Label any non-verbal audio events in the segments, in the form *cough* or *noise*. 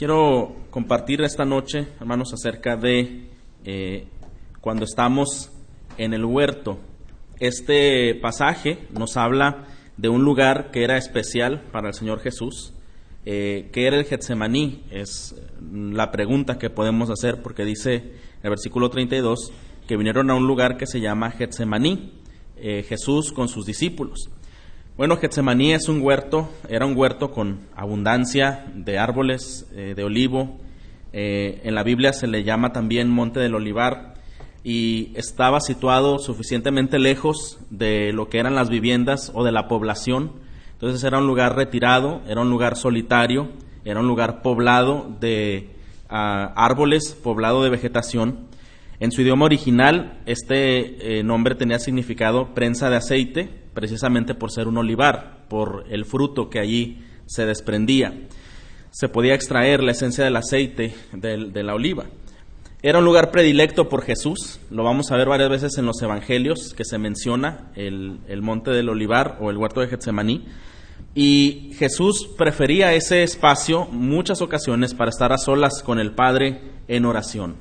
Quiero compartir esta noche, hermanos, acerca de eh, cuando estamos en el huerto. Este pasaje nos habla de un lugar que era especial para el Señor Jesús. Eh, ¿Qué era el Getsemaní? Es la pregunta que podemos hacer porque dice el versículo 32 que vinieron a un lugar que se llama Getsemaní, eh, Jesús con sus discípulos. Bueno, Getsemaní es un huerto, era un huerto con abundancia de árboles eh, de olivo. Eh, en la Biblia se le llama también Monte del Olivar y estaba situado suficientemente lejos de lo que eran las viviendas o de la población. Entonces era un lugar retirado, era un lugar solitario, era un lugar poblado de ah, árboles, poblado de vegetación. En su idioma original, este eh, nombre tenía significado prensa de aceite precisamente por ser un olivar, por el fruto que allí se desprendía. Se podía extraer la esencia del aceite de, la oliva. Era un lugar predilecto por Jesús, lo vamos a ver varias veces en los evangelios que se menciona el, monte del olivar o el huerto de Getsemaní. Y Jesús prefería ese espacio muchas ocasiones para estar a solas con el Padre en oración.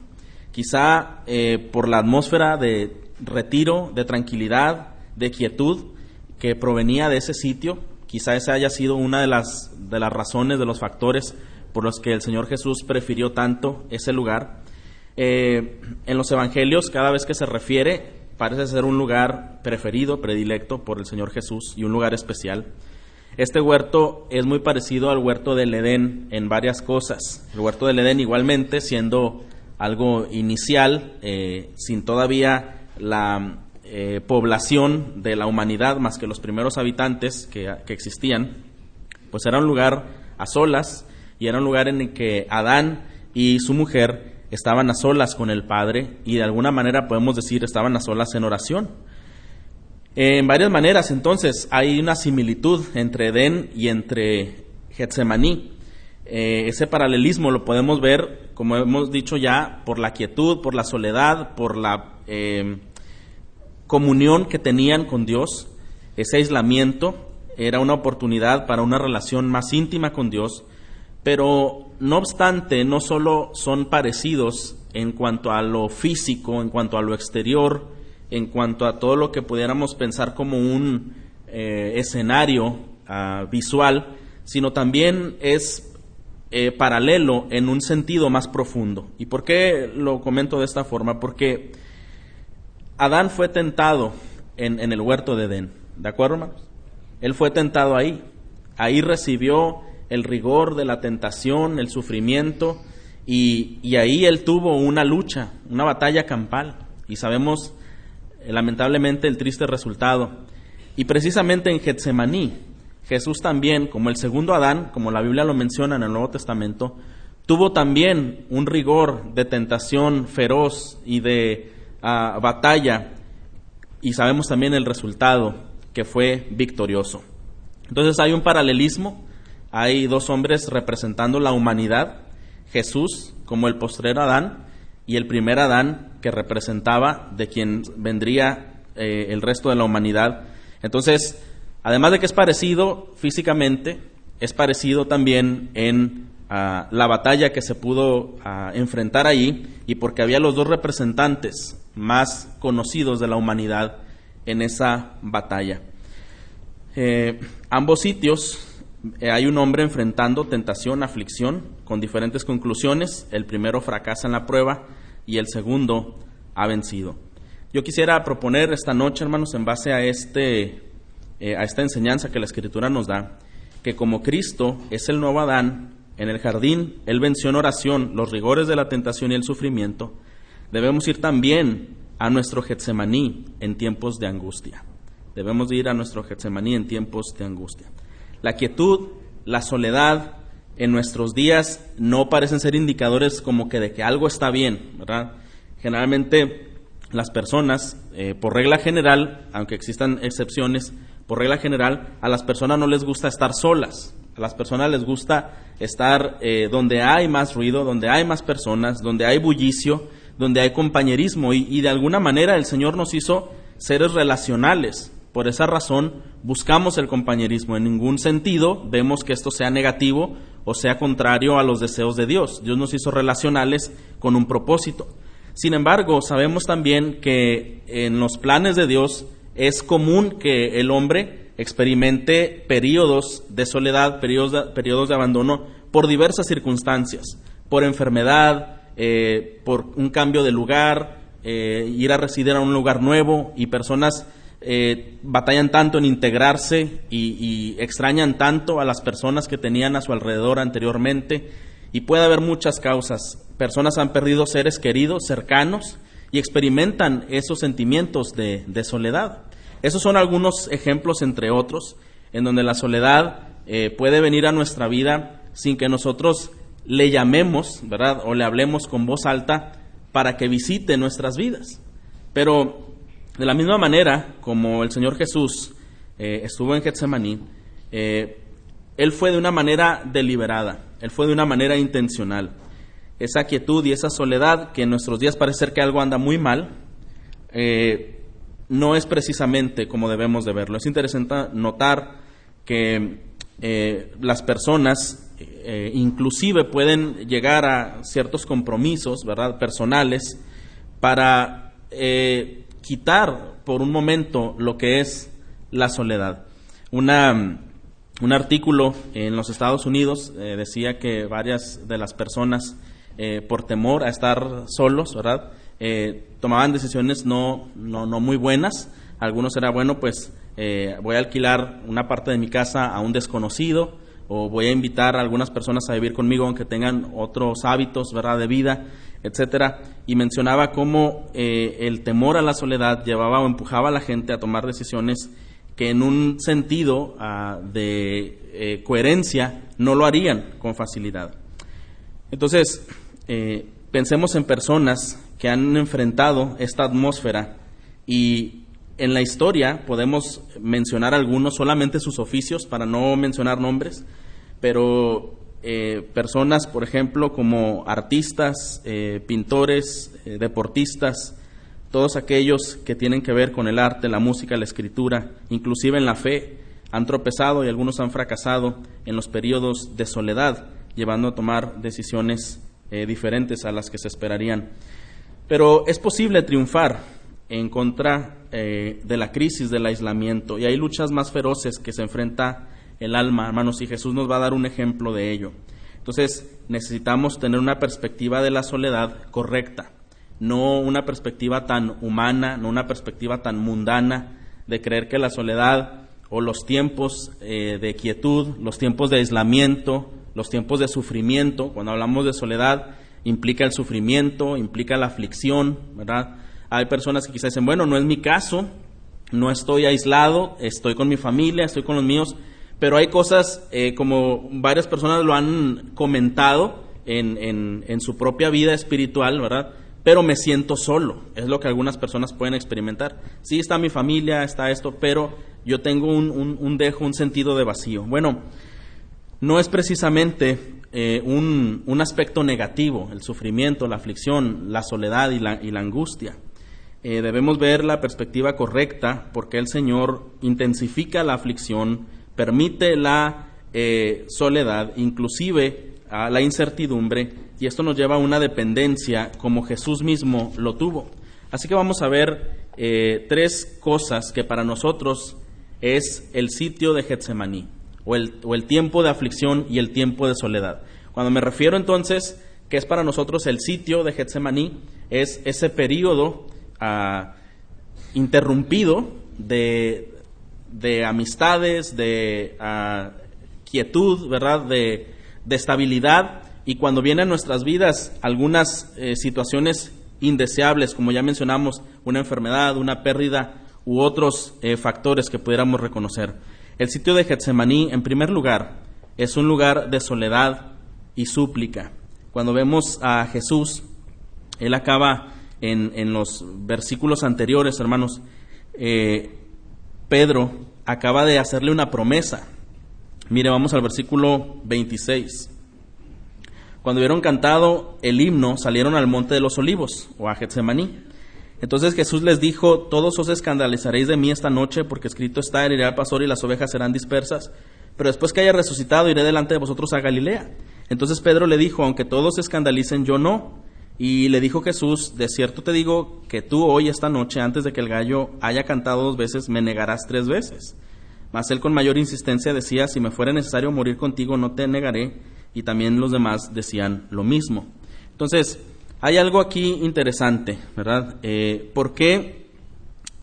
Quizá eh, por la atmósfera de retiro, de tranquilidad, de quietud, que provenía de ese sitio. Quizá esa haya sido una de las, de las razones, de los factores por los que el Señor Jesús prefirió tanto ese lugar. Eh, en los evangelios, cada vez que se refiere, parece ser un lugar preferido, predilecto por el Señor Jesús y un lugar especial. Este huerto es muy parecido al huerto del Edén en varias cosas. El huerto del Edén igualmente siendo algo inicial, eh, sin todavía la eh, población de la humanidad más que los primeros habitantes que, existían, pues era un lugar a solas y era un lugar en el que Adán y su mujer estaban a solas con el Padre y de alguna manera podemos decir estaban a solas en oración. En varias maneras entonces hay una similitud entre Edén y entre Getsemaní. Eh, ese paralelismo lo podemos ver, como hemos dicho ya, por la quietud, por la soledad, por la eh, comunión que tenían con Dios, ese aislamiento era una oportunidad para una relación más íntima con Dios, pero no obstante, no solo son parecidos en cuanto a lo físico, en cuanto a lo exterior, en cuanto a todo lo que pudiéramos pensar como un eh, escenario ah, visual, sino también es eh, paralelo en un sentido más profundo. ¿Y por qué lo comento de esta forma? Porque Adán fue tentado en, el huerto de Edén, ¿de acuerdo, hermanos? Él fue tentado ahí. Ahí recibió el rigor de la tentación, el sufrimiento, y, y ahí él tuvo una lucha, una batalla campal. Y sabemos, eh, lamentablemente, el triste resultado. Y precisamente en Getsemaní, Jesús también, como el segundo Adán, como la Biblia lo menciona en el Nuevo Testamento, tuvo también un rigor de tentación feroz y de batalla y sabemos también el resultado que fue victorioso. Entonces hay un paralelismo, hay dos hombres representando la humanidad, Jesús como el postrero Adán y el primer Adán que representaba de quien vendría eh, el resto de la humanidad. Entonces, además de que es parecido físicamente, es parecido también en la batalla que se pudo enfrentar ahí y porque había los dos representantes más conocidos de la humanidad en esa batalla. Eh, ambos sitios eh, hay un hombre enfrentando tentación, aflicción, con diferentes conclusiones. El primero fracasa en la prueba y el segundo ha vencido. Yo quisiera proponer esta noche, hermanos, en base a, este, eh, a esta enseñanza que la Escritura nos da, que como Cristo es el nuevo Adán, en el jardín Él venció en oración los rigores de la tentación y el sufrimiento, debemos ir también a nuestro Getsemaní en tiempos de angustia. Debemos ir a nuestro Getsemaní en tiempos de angustia. La quietud, la soledad en nuestros días no parecen ser indicadores como que de que algo está bien, ¿verdad? Generalmente las personas, eh, por regla general, aunque existan excepciones, por regla general, a las personas no les gusta estar solas. A las personas les gusta estar eh, donde hay más ruido, donde hay más personas, donde hay bullicio, donde hay compañerismo y, de alguna manera el Señor nos hizo seres relacionales. Por esa razón buscamos el compañerismo. En ningún sentido vemos que esto sea negativo o sea contrario a los deseos de Dios. Dios nos hizo relacionales con un propósito. Sin embargo, sabemos también que en los planes de Dios es común que el hombre experimente periodos de soledad, periodos de, abandono por diversas circunstancias, por enfermedad, eh, por un cambio de lugar, eh, ir a residir a un lugar nuevo y personas eh, batallan tanto en integrarse y, extrañan tanto a las personas que tenían a su alrededor anteriormente y puede haber muchas causas. Personas han perdido seres queridos, cercanos y experimentan esos sentimientos de, soledad. Esos son algunos ejemplos, entre otros, en donde la soledad puede venir a nuestra vida sin que nosotros le llamemos, ¿verdad? O le hablemos con voz alta para que visite nuestras vidas. Pero de la misma manera como el Señor Jesús eh, estuvo en Getsemaní, eh, Él fue de una manera deliberada, Él fue de una manera intencional. Esa quietud y esa soledad, que en nuestros días parece que algo anda muy mal, eh, no es precisamente como debemos de verlo. Es interesante notar que las personas inclusive pueden llegar a ciertos compromisos, ¿verdad?, personales para quitar por un momento lo que es la soledad. Una, un artículo en los Estados Unidos eh, decía que varias de las personas, eh, por temor a estar solos, ¿verdad? Eh, tomaban decisiones no, no, no, muy buenas. Algunos era, bueno, pues voy a alquilar una parte de mi casa a un desconocido o voy a invitar a algunas personas a vivir conmigo aunque tengan otros hábitos, ¿verdad?, de vida etcétera, y mencionaba cómo eh, el temor a la soledad llevaba o empujaba a la gente a tomar decisiones que en un sentido ah, de eh, coherencia no lo harían con facilidad. Entonces, eh, pensemos en personas que han enfrentado esta atmósfera y en la historia podemos mencionar algunos, solamente sus oficios, para no mencionar nombres, pero eh, personas, por ejemplo, como artistas, eh, pintores, eh, deportistas, todos aquellos que tienen que ver con el arte, la música, la escritura, inclusive en la fe, han tropezado y algunos han fracasado en los periodos de soledad, llevando a tomar decisiones diferentes a las que se esperarían. Pero es posible triunfar en contra de la crisis del aislamiento y hay luchas más feroces que se enfrenta el alma, hermanos, y Jesús nos va a dar un ejemplo de ello. Entonces, necesitamos tener una perspectiva de la soledad correcta, no una perspectiva tan humana, no una perspectiva tan mundana de creer que la soledad o los tiempos eh, de quietud, los tiempos de aislamiento, los tiempos de sufrimiento, cuando hablamos de soledad, implica el sufrimiento, implica la aflicción, ¿verdad? Hay personas que quizás dicen, bueno, no es mi caso, no estoy aislado, estoy con mi familia, estoy con los míos, pero hay cosas, eh, como varias personas lo han comentado en, en, su propia vida espiritual, ¿verdad? Pero me siento solo, es lo que algunas personas pueden experimentar. Sí, está mi familia, está esto, pero yo tengo un, un, dejo, un sentido de vacío. Bueno, no es precisamente eh, un, un, aspecto negativo, el sufrimiento, la aflicción, la soledad y la, y la angustia. Eh, debemos ver la perspectiva correcta porque el Señor intensifica la aflicción, permite la eh, soledad, inclusive a la incertidumbre, y esto nos lleva a una dependencia como Jesús mismo lo tuvo. Así que vamos a ver eh, tres cosas que para nosotros es el sitio de Getsemaní, o el, o el tiempo de aflicción y el tiempo de soledad. Cuando me refiero entonces que es para nosotros el sitio de Getsemaní, es ese periodo interrumpido de, de amistades, de ah, quietud, ¿verdad? De, estabilidad. Y cuando vienen a nuestras vidas algunas eh, situaciones indeseables, como ya mencionamos, una enfermedad, una pérdida u otros eh, factores que pudiéramos reconocer. El sitio de Getsemaní, en primer lugar, es un lugar de soledad y súplica. Cuando vemos a Jesús, él acaba en, los versículos anteriores, hermanos, eh, Pedro acaba de hacerle una promesa. Mire, vamos al versículo 26. Cuando hubieron cantado el himno, salieron al monte de los olivos, o a Getsemaní. Entonces Jesús les dijo, todos os escandalizaréis de mí esta noche, porque escrito está, herirá al pastor y las ovejas serán dispersas. pero después que haya resucitado iré delante de vosotros a Galilea. Entonces Pedro le dijo, aunque todos escandalicen, yo no. Y le dijo Jesús, de cierto te digo que tú hoy esta noche, antes de que el gallo haya cantado dos veces, me negarás tres veces. Mas él con mayor insistencia decía, si me fuera necesario morir contigo, no te negaré. Y también los demás decían lo mismo. Entonces, hay algo aquí interesante, ¿verdad? Eh, ¿Por qué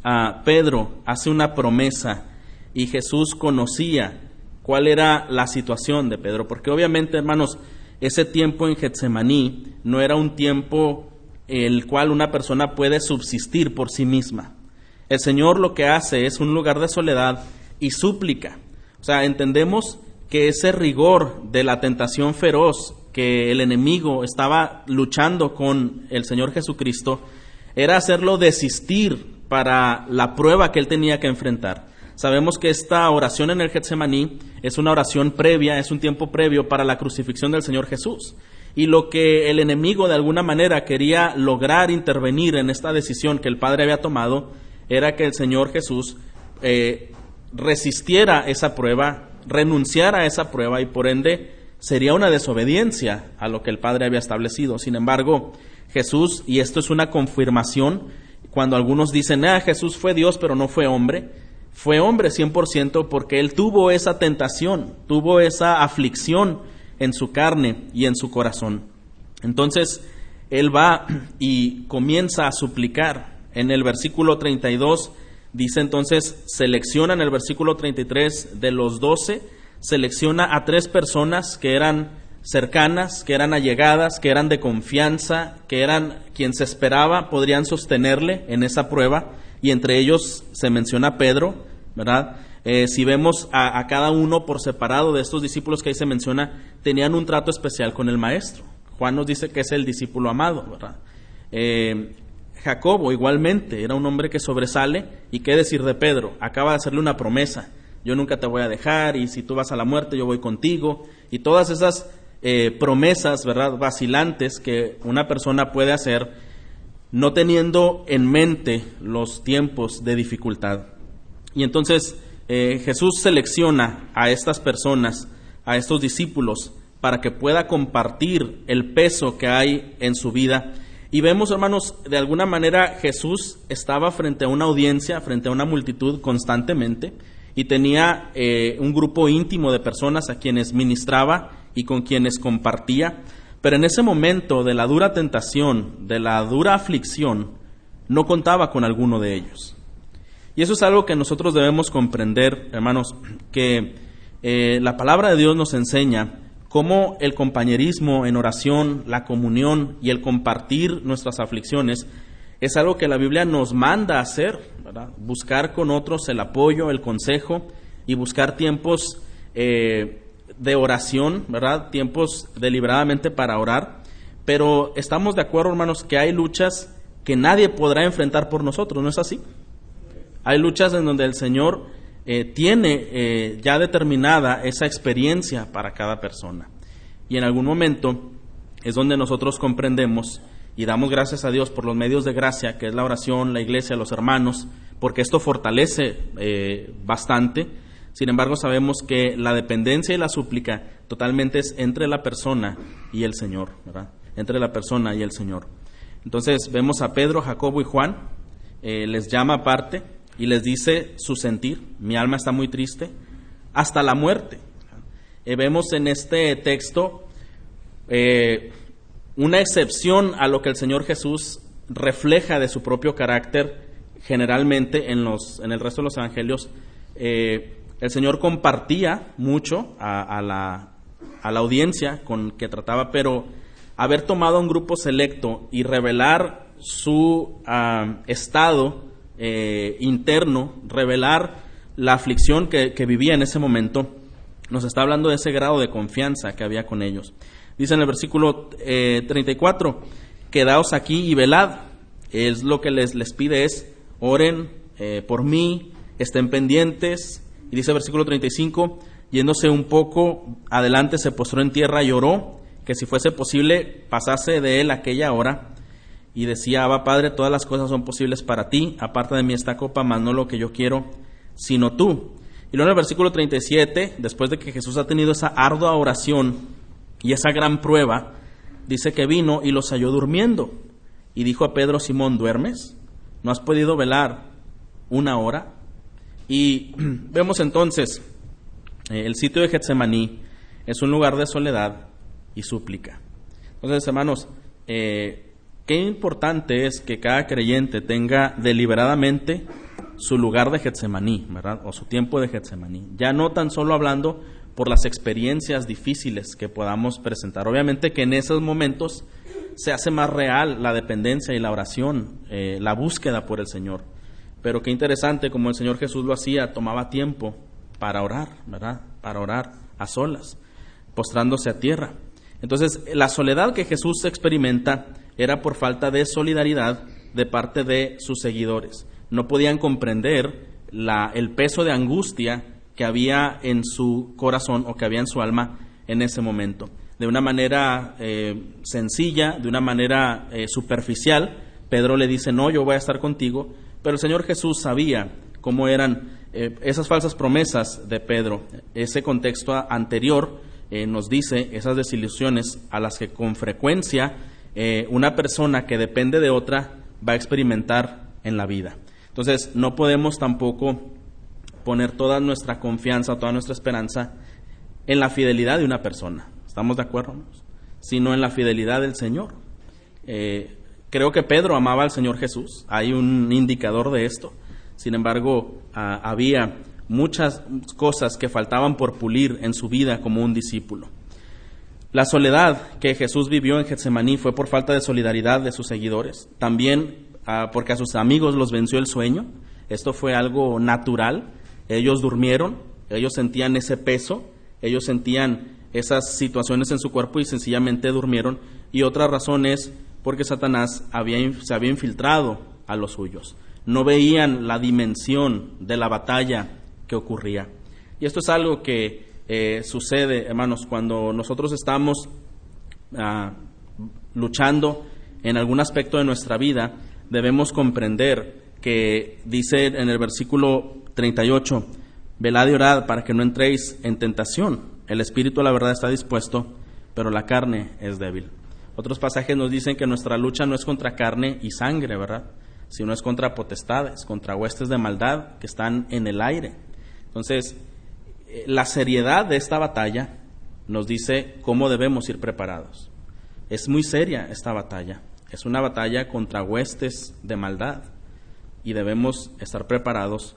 a Pedro hace una promesa y Jesús conocía cuál era la situación de Pedro? Porque obviamente, hermanos, ese tiempo en Getsemaní no era un tiempo el cual una persona puede subsistir por sí misma. El Señor lo que hace es un lugar de soledad y súplica. O sea, entendemos que ese rigor de la tentación feroz que el enemigo estaba luchando con el Señor Jesucristo era hacerlo desistir para la prueba que él tenía que enfrentar. Sabemos que esta oración en el Getsemaní es una oración previa, es un tiempo previo para la crucifixión del Señor Jesús. Y lo que el enemigo de alguna manera quería lograr intervenir en esta decisión que el Padre había tomado era que el Señor Jesús eh, resistiera esa prueba, renunciara a esa prueba y por ende sería una desobediencia a lo que el Padre había establecido. Sin embargo, Jesús, y esto es una confirmación, cuando algunos dicen, ah, Jesús fue Dios pero no fue hombre, fue hombre 100% porque él tuvo esa tentación, tuvo esa aflicción en su carne y en su corazón. Entonces, él va y comienza a suplicar. En el versículo 32 dice entonces, selecciona en el versículo 33 de los doce, selecciona a tres personas que eran cercanas, que eran allegadas, que eran de confianza, que eran quien se esperaba podrían sostenerle en esa prueba, y entre ellos se menciona Pedro, ¿verdad? Eh, si vemos a, cada uno por separado de estos discípulos que ahí se menciona, tenían un trato especial con el maestro. Juan nos dice que es el discípulo amado, ¿verdad? Eh, Jacobo igualmente era un hombre que sobresale y qué decir de Pedro, acaba de hacerle una promesa, yo nunca te voy a dejar y si tú vas a la muerte yo voy contigo y todas esas eh, promesas, ¿verdad?, vacilantes que una persona puede hacer no teniendo en mente los tiempos de dificultad. Y entonces eh, Jesús selecciona a estas personas, a estos discípulos, para que pueda compartir el peso que hay en su vida. Y vemos, hermanos, de alguna manera Jesús estaba frente a una audiencia, frente a una multitud constantemente, y tenía eh, un grupo íntimo de personas a quienes ministraba y con quienes compartía, pero en ese momento de la dura tentación, de la dura aflicción, no contaba con alguno de ellos. Y eso es algo que nosotros debemos comprender, hermanos, que eh, la palabra de Dios nos enseña cómo el compañerismo en oración, la comunión y el compartir nuestras aflicciones es algo que la Biblia nos manda a hacer, buscar con otros el apoyo, el consejo y buscar tiempos eh, de oración, ¿verdad? Tiempos deliberadamente para orar. Pero estamos de acuerdo, hermanos, que hay luchas que nadie podrá enfrentar por nosotros, ¿no es así? Hay luchas en donde el Señor eh, tiene eh, ya determinada esa experiencia para cada persona. Y en algún momento es donde nosotros comprendemos y damos gracias a Dios por los medios de gracia, que es la oración, la iglesia, los hermanos, porque esto fortalece eh, bastante sin embargo, sabemos que la dependencia y la súplica totalmente es entre la persona y el Señor, ¿verdad? Entre la persona y el Señor. Entonces vemos a Pedro, Jacobo y Juan, eh, les llama aparte y les dice su sentir, mi alma está muy triste, hasta la muerte. Eh, vemos en este texto eh, una excepción a lo que el Señor Jesús refleja de su propio carácter generalmente en, los, en el resto de los evangelios. El Señor compartía mucho a, la, audiencia con que trataba, pero haber tomado a un grupo selecto y revelar su ah, estado eh, interno, revelar la aflicción que, vivía en ese momento, nos está hablando de ese grado de confianza que había con ellos. Dice en el versículo 34, eh, quedaos aquí y velad. Es lo que les, pide oren eh, por mí, estén pendientes, y dice el versículo 35, yéndose un poco adelante se postró en tierra y oró, que si fuese posible pasase de él aquella hora. Y decía, Abba Padre, todas las cosas son posibles para ti, aparte de mí esta copa, más no lo que yo quiero, sino tú. Y luego en el versículo 37, después de que Jesús ha tenido esa ardua oración y esa gran prueba, dice que vino y los halló durmiendo. Y dijo a Pedro, Simón, ¿duermes? ¿No has podido velar una hora? Y *clears throat* vemos entonces, eh, el sitio de Getsemaní es un lugar de soledad y súplica. Entonces, hermanos, eh, qué importante es que cada creyente tenga deliberadamente su lugar de Getsemaní, ¿verdad? O su tiempo de Getsemaní. Ya no tan solo hablando por las experiencias difíciles que podamos presentar. Obviamente que en esos momentos se hace más real la dependencia y la oración, eh, la búsqueda por el Señor. Pero qué interesante como el Señor Jesús lo hacía, tomaba tiempo para orar, ¿verdad? Para orar a solas, postrándose a tierra. Entonces, la soledad que Jesús experimenta era por falta de solidaridad de parte de sus seguidores. No podían comprender la, el peso de angustia que había en su corazón o que había en su alma en ese momento. De una manera eh, sencilla, de una manera eh, superficial, Pedro le dice, no, yo voy a estar contigo, pero el Señor Jesús sabía cómo eran eh, esas falsas promesas de Pedro. Ese contexto anterior eh, nos dice esas desilusiones a las que con frecuencia eh, una persona que depende de otra va a experimentar en la vida. Entonces, no podemos tampoco poner toda nuestra confianza, toda nuestra esperanza en la fidelidad de una persona. ¿Estamos de acuerdo? Sino en la fidelidad del Señor. Creo que Pedro amaba al Señor Jesús. Hay un indicador de esto. Sin embargo, ah, había muchas cosas que faltaban por pulir en su vida como un discípulo. La soledad que Jesús vivió en Getsemaní fue por falta de solidaridad de sus seguidores, también ah, porque a sus amigos los venció el sueño. Esto fue algo natural. Ellos durmieron, ellos sentían ese peso, ellos sentían esas situaciones en su cuerpo y sencillamente durmieron. Y otra razón es porque Satanás se había infiltrado a los suyos. No veían la dimensión de la batalla que ocurría. Y esto es algo que eh, sucede, hermanos, cuando nosotros estamos ah, luchando en algún aspecto de nuestra vida, debemos comprender que dice en el versículo 38, velad y orad para que no entréis en tentación. El espíritu, la verdad, está dispuesto, pero la carne es débil. Otros pasajes nos dicen que nuestra lucha no es contra carne y sangre, ¿verdad? Sino es contra potestades, contra huestes de maldad que están en el aire. Entonces, eh, la seriedad de esta batalla nos dice cómo debemos ir preparados. Es muy seria esta batalla. Es una batalla contra huestes de maldad y debemos estar preparados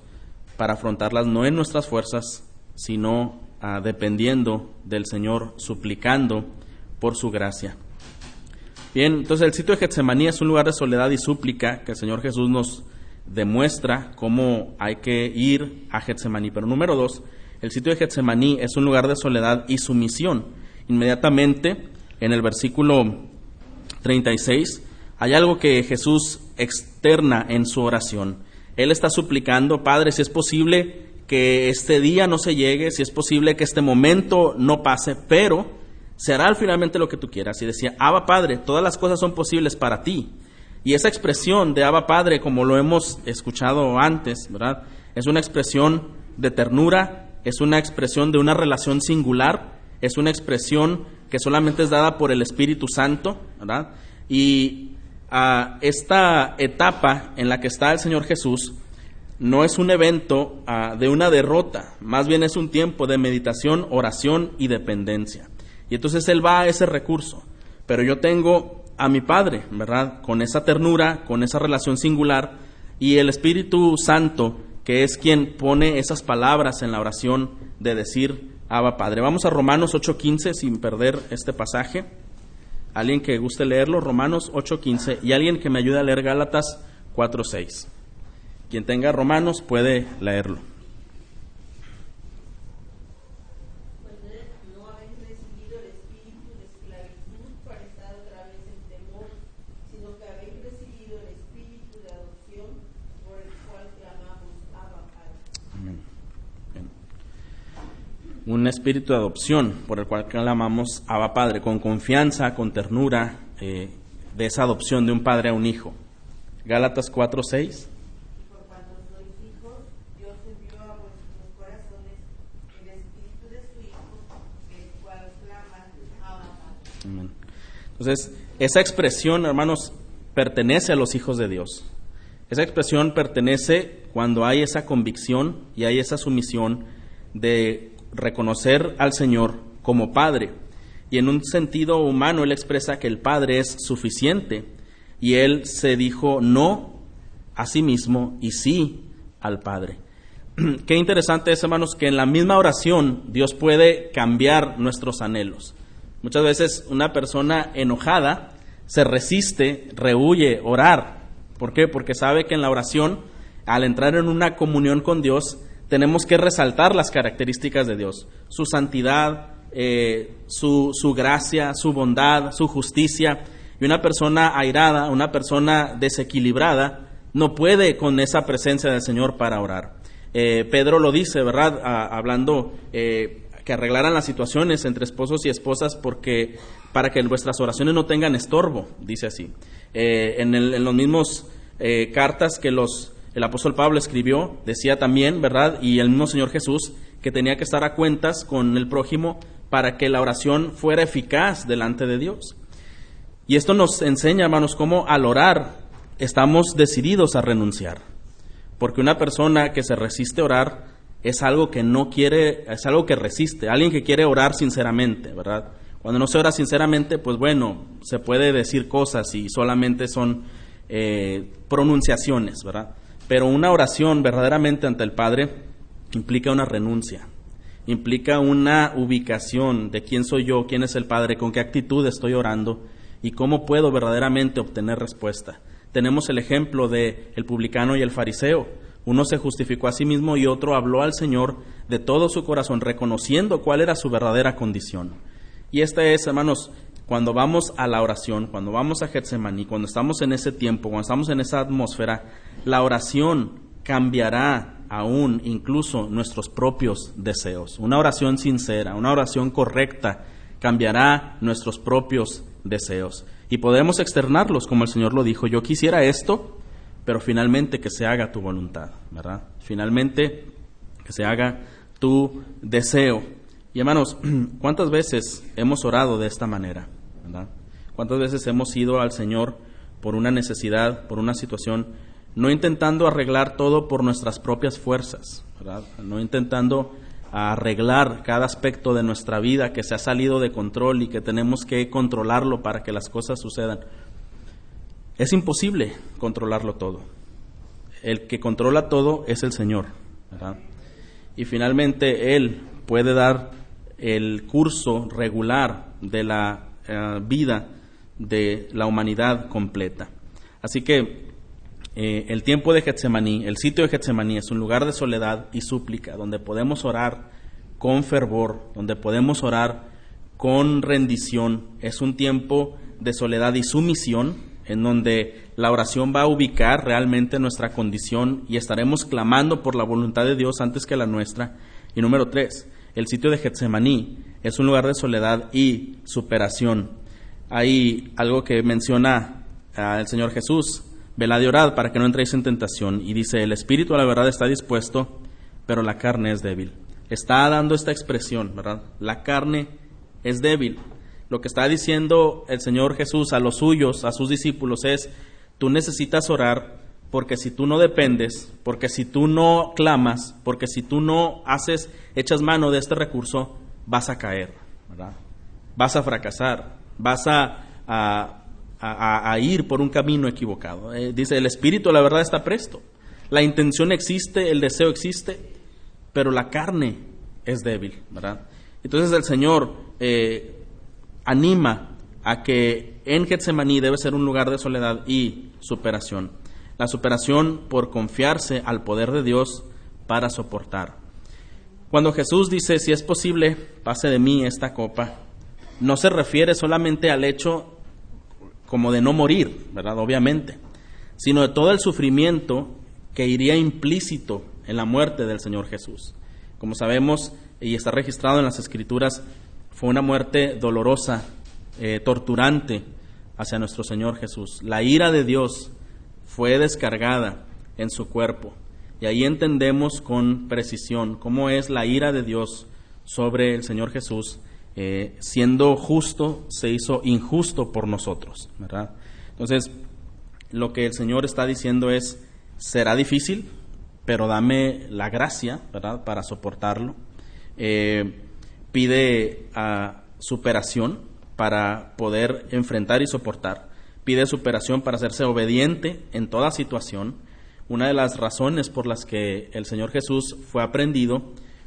para afrontarlas no en nuestras fuerzas, sino ah, dependiendo del Señor, suplicando por su gracia. Bien, entonces el sitio de Getsemaní es un lugar de soledad y súplica que el Señor Jesús nos demuestra cómo hay que ir a Getsemaní. Pero número dos, el sitio de Getsemaní es un lugar de soledad y sumisión. Inmediatamente, en el versículo 36, hay algo que Jesús externa en su oración. Él está suplicando, Padre, si es posible que este día no se llegue, si es posible que este momento no pase, pero será finalmente lo que tú quieras. Y decía, Abba Padre, todas las cosas son posibles para ti. Y esa expresión de Abba Padre, como lo hemos escuchado antes, ¿verdad? Es una expresión de ternura, es una expresión de una relación singular, es una expresión que solamente es dada por el Espíritu Santo, ¿verdad? Y a esta etapa en la que está el Señor Jesús no es un evento de una derrota, más bien es un tiempo de meditación, oración y dependencia. Y entonces Él va a ese recurso. Pero yo tengo a mi Padre, ¿verdad? Con esa ternura, con esa relación singular y el Espíritu Santo, que es quien pone esas palabras en la oración de decir Abba Padre. Vamos a Romanos 8:15 sin perder este pasaje. Alguien que guste leerlo, Romanos 8:15 y alguien que me ayude a leer Gálatas 4:6. Quien tenga Romanos puede leerlo. un espíritu de adopción por el cual clamamos Abba Padre, con confianza, con ternura, eh, de esa adopción de un padre a un hijo. Gálatas 4, 6. Entonces, esa expresión, hermanos, pertenece a los hijos de Dios. Esa expresión pertenece cuando hay esa convicción y hay esa sumisión de reconocer al Señor como Padre. Y en un sentido humano, Él expresa que el Padre es suficiente. Y Él se dijo no a sí mismo y sí al Padre. *clears throat* Qué interesante es, hermanos, que en la misma oración Dios puede cambiar nuestros anhelos. Muchas veces una persona enojada se resiste, rehuye orar. ¿Por qué? Porque sabe que en la oración, al entrar en una comunión con Dios, tenemos que resaltar las características de Dios, su santidad, eh, su, su gracia, su bondad, su justicia. Y una persona airada, una persona desequilibrada, no puede con esa presencia del Señor para orar. Eh, Pedro lo dice, ¿verdad? hablando eh, que arreglaran las situaciones entre esposos y esposas porque para que vuestras oraciones no tengan estorbo, dice así. En, en, los mismos cartas que los, el apóstol Pablo escribió, decía también, ¿verdad? Y el mismo Señor Jesús, que tenía que estar a cuentas con el prójimo para que la oración fuera eficaz delante de Dios. Y esto nos enseña, hermanos, cómo al orar estamos decididos a renunciar. Porque una persona que se resiste a orar es algo que no quiere, es algo que resiste, alguien que quiere orar sinceramente, ¿verdad? Cuando no se ora sinceramente, pues bueno, se puede decir cosas y solamente son eh, pronunciaciones, ¿verdad? Pero una oración verdaderamente ante el Padre implica una renuncia, implica una ubicación de quién soy yo, quién es el Padre, con qué actitud estoy orando y cómo puedo verdaderamente obtener respuesta tenemos el ejemplo de el publicano y el fariseo. Uno se justificó a sí mismo y otro habló al Señor de todo su corazón, reconociendo cuál era su verdadera condición. Y esta es, hermanos, cuando vamos a la oración, cuando vamos a Getsemaní, cuando estamos en ese tiempo, cuando estamos en esa atmósfera, la oración cambiará aún incluso nuestros propios deseos. Una oración sincera, una oración correcta, cambiará nuestros propios deseos y podemos externarlos, como el Señor lo dijo, yo quisiera esto, pero finalmente que se haga tu voluntad, ¿verdad? Finalmente que se haga tu deseo. Y hermanos, *clears throat* ¿cuántas veces hemos orado de esta manera? ¿Cuántas veces hemos ido al Señor por una necesidad, por una situación, no intentando arreglar todo por nuestras propias fuerzas, ¿verdad? no intentando arreglar cada aspecto de nuestra vida que se ha salido de control y que tenemos que controlarlo para que las cosas sucedan. Es imposible controlarlo todo. El que controla todo es el Señor. Y finalmente Él puede dar el curso regular de la eh, vida de la humanidad completa. Así que eh, el tiempo de Getsemaní, el sitio de Getsemaní es un lugar de soledad y súplica, donde podemos orar con fervor, donde podemos orar con rendición. Es un tiempo de soledad y sumisión, en donde la oración va a ubicar realmente nuestra condición y estaremos clamando por la voluntad de Dios antes que la nuestra. Y número tres, el sitio de Getsemaní es un lugar de soledad y superación. Hay algo que menciona el Señor Jesús Velad y orad para que no entréis en tentación. Y dice, el espíritu a la verdad está dispuesto, pero la carne es débil. Está dando esta expresión, ¿verdad? La carne es débil. Lo que está diciendo el Señor Jesús a los suyos, a sus discípulos, es, tú necesitas orar porque si tú no dependes, porque si tú no clamas, porque si tú no haces, echas mano de este recurso, vas a caer, ¿verdad? Vas a fracasar, vas a, a a, ir por un camino equivocado. Eh, dice, el espíritu, la verdad, está presto. La intención existe, el deseo existe, pero la carne es débil, ¿verdad? Entonces el Señor eh, anima a que en Getsemaní debe ser un lugar de soledad y superación. La superación por confiarse al poder de Dios para soportar. Cuando Jesús dice, si es posible, pase de mí esta copa, no se refiere solamente al hecho como de no morir, ¿verdad? Obviamente, sino de todo el sufrimiento que iría implícito en la muerte del Señor Jesús. Como sabemos y está registrado en las Escrituras, fue una muerte dolorosa, eh, torturante hacia nuestro Señor Jesús. La ira de Dios fue descargada en su cuerpo. Y ahí entendemos con precisión cómo es la ira de Dios sobre el Señor Jesús eh, siendo justo, se hizo injusto por nosotros, ¿verdad? Entonces, lo que el Señor está diciendo es, será difícil, pero dame la gracia, ¿verdad?, para soportarlo. Eh, pide a superación para poder enfrentar y soportar. Pide superación para hacerse obediente en toda situación. Una de las razones por las que el Señor Jesús fue aprendido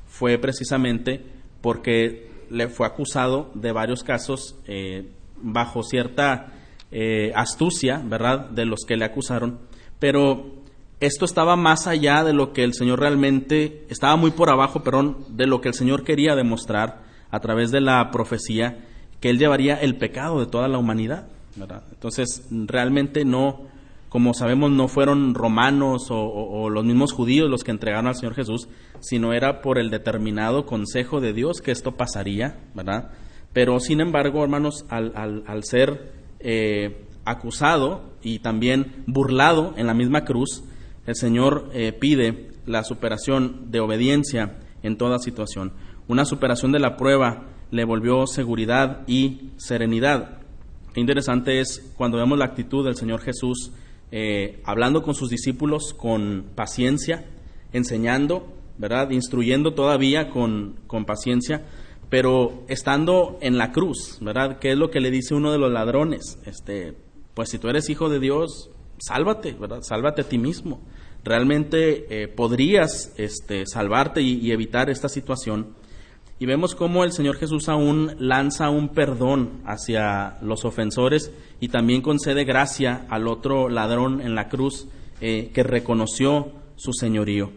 fue precisamente porque le fue acusado de varios casos eh, bajo cierta eh, astucia, ¿verdad?, de los que le acusaron, pero esto estaba más allá de lo que el Señor realmente, estaba muy por abajo, perdón, de lo que el Señor quería demostrar a través de la profecía, que Él llevaría el pecado de toda la humanidad, Entonces, realmente no, como sabemos, no fueron romanos o, los mismos judíos los que entregaron al Señor Jesús, sino era por el determinado consejo de Dios que esto pasaría, ¿verdad? Pero, sin embargo, hermanos, al, al, ser eh, acusado y también burlado en la misma cruz, el Señor eh, pide la superación de obediencia en toda situación. Una superación de la prueba le volvió seguridad y serenidad. Interesante es cuando vemos la actitud del Señor Jesús eh, hablando con sus discípulos con paciencia, enseñando, ¿verdad? Instruyendo todavía con, con paciencia, pero estando en la cruz, ¿verdad? ¿Qué es lo que le dice uno de los ladrones? Este, pues si tú eres hijo de Dios, sálvate, ¿verdad? Sálvate a ti mismo. Realmente eh, podrías este, salvarte y evitar esta situación y vemos cómo el Señor Jesús aún lanza un perdón hacia los ofensores y también concede gracia al otro ladrón en la cruz eh, que reconoció su señorío.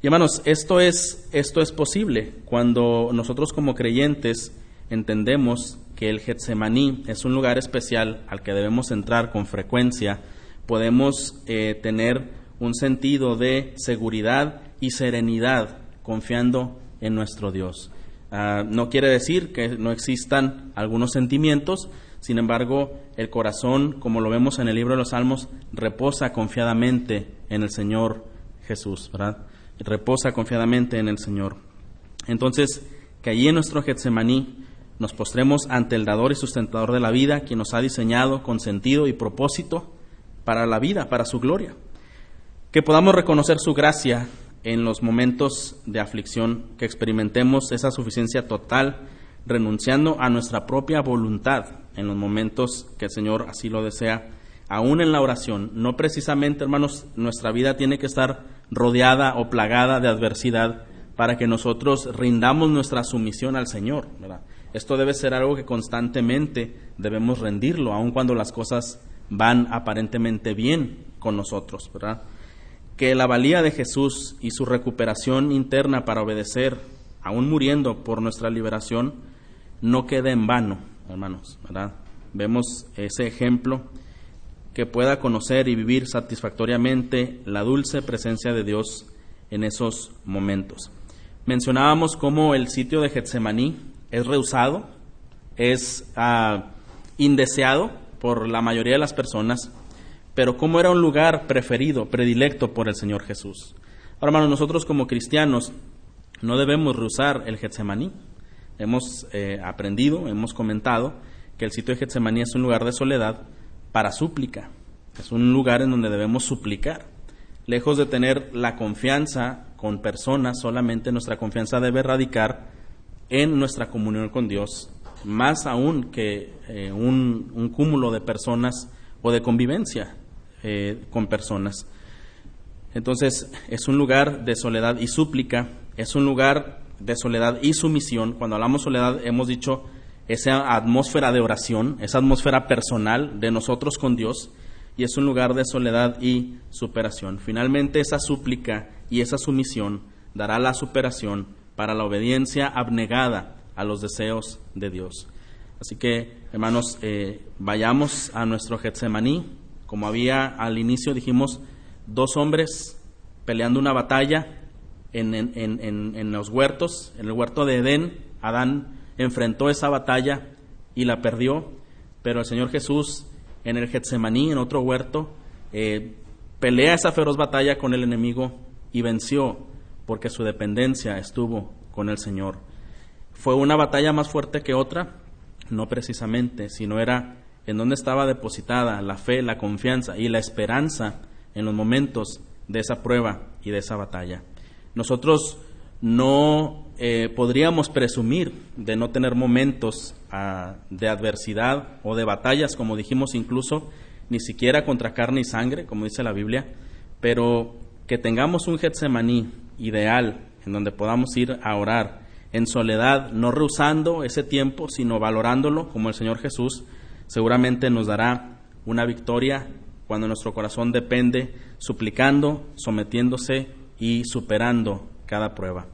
Y hermanos, esto es, esto es posible cuando nosotros como creyentes entendemos que el Getsemaní es un lugar especial al que debemos entrar con frecuencia, podemos eh, tener un sentido de seguridad y serenidad confiando en nuestro Dios. Ah, no quiere decir que no existan algunos sentimientos, sin embargo, el corazón, como lo vemos en el libro de los Salmos, reposa confiadamente en el Señor Jesús, ¿verdad? Reposa confiadamente en el Señor. Entonces, que allí en nuestro Getsemaní nos postremos ante el dador y sustentador de la vida, quien nos ha diseñado con sentido y propósito para la vida, para su gloria. Que podamos reconocer su gracia en los momentos de aflicción, que experimentemos esa suficiencia total, renunciando a nuestra propia voluntad en los momentos que el Señor así lo desea, aún en la oración. No precisamente, hermanos, nuestra vida tiene que estar rodeada o plagada de adversidad para que nosotros rindamos nuestra sumisión al Señor. Esto debe ser algo que constantemente debemos rendirlo, aun cuando las cosas van aparentemente bien con nosotros, ¿verdad? Que la valía de Jesús y su recuperación interna para obedecer, aún muriendo por nuestra liberación, no quede en vano, hermanos, ¿verdad? Vemos ese ejemplo que pueda conocer y vivir satisfactoriamente la dulce presencia de Dios en esos momentos. Mencionábamos cómo el sitio de Getsemaní es rehusado, es ah, indeseado por la mayoría de las personas, pero cómo era un lugar preferido, predilecto por el Señor Jesús. Ahora, hermanos, nosotros como cristianos no debemos rehusar el Getsemaní. Hemos eh, aprendido, hemos comentado que el sitio de Getsemaní es un lugar de soledad para súplica. Es un lugar en donde debemos suplicar. Lejos de tener la confianza con personas, solamente nuestra confianza debe radicar en nuestra comunión con Dios, más aún que eh, un, un cúmulo de personas o de convivencia. Eh, con personas. Entonces es un lugar de soledad y súplica, es un lugar de soledad y sumisión. Cuando hablamos soledad hemos dicho esa atmósfera de oración, esa atmósfera personal de nosotros con Dios, y es un lugar de soledad y superación. Finalmente esa súplica y esa sumisión dará la superación para la obediencia abnegada a los deseos de Dios. Así que, hermanos, eh, vayamos a nuestro Getsemaní, como había al inicio, dijimos, dos hombres peleando una batalla en, los huertos, en el huerto de Edén, Adán enfrentó esa batalla y la perdió, pero el Señor Jesús en el Getsemaní, en otro huerto, eh, pelea esa feroz batalla con el enemigo y venció porque su dependencia estuvo con el Señor. ¿Fue una batalla más fuerte que otra? No precisamente, sino era en dónde estaba depositada la fe, la confianza y la esperanza en los momentos de esa prueba y de esa batalla. Nosotros no eh, podríamos presumir de no tener momentos ah, de adversidad o de batallas, como dijimos incluso, ni siquiera contra carne y sangre, como dice la Biblia, pero que tengamos un Getsemaní ideal en donde podamos ir a orar en soledad, no rehusando ese tiempo, sino valorándolo como el Señor Jesús, seguramente nos dará una victoria cuando nuestro corazón depende, suplicando, sometiéndose y superando cada prueba.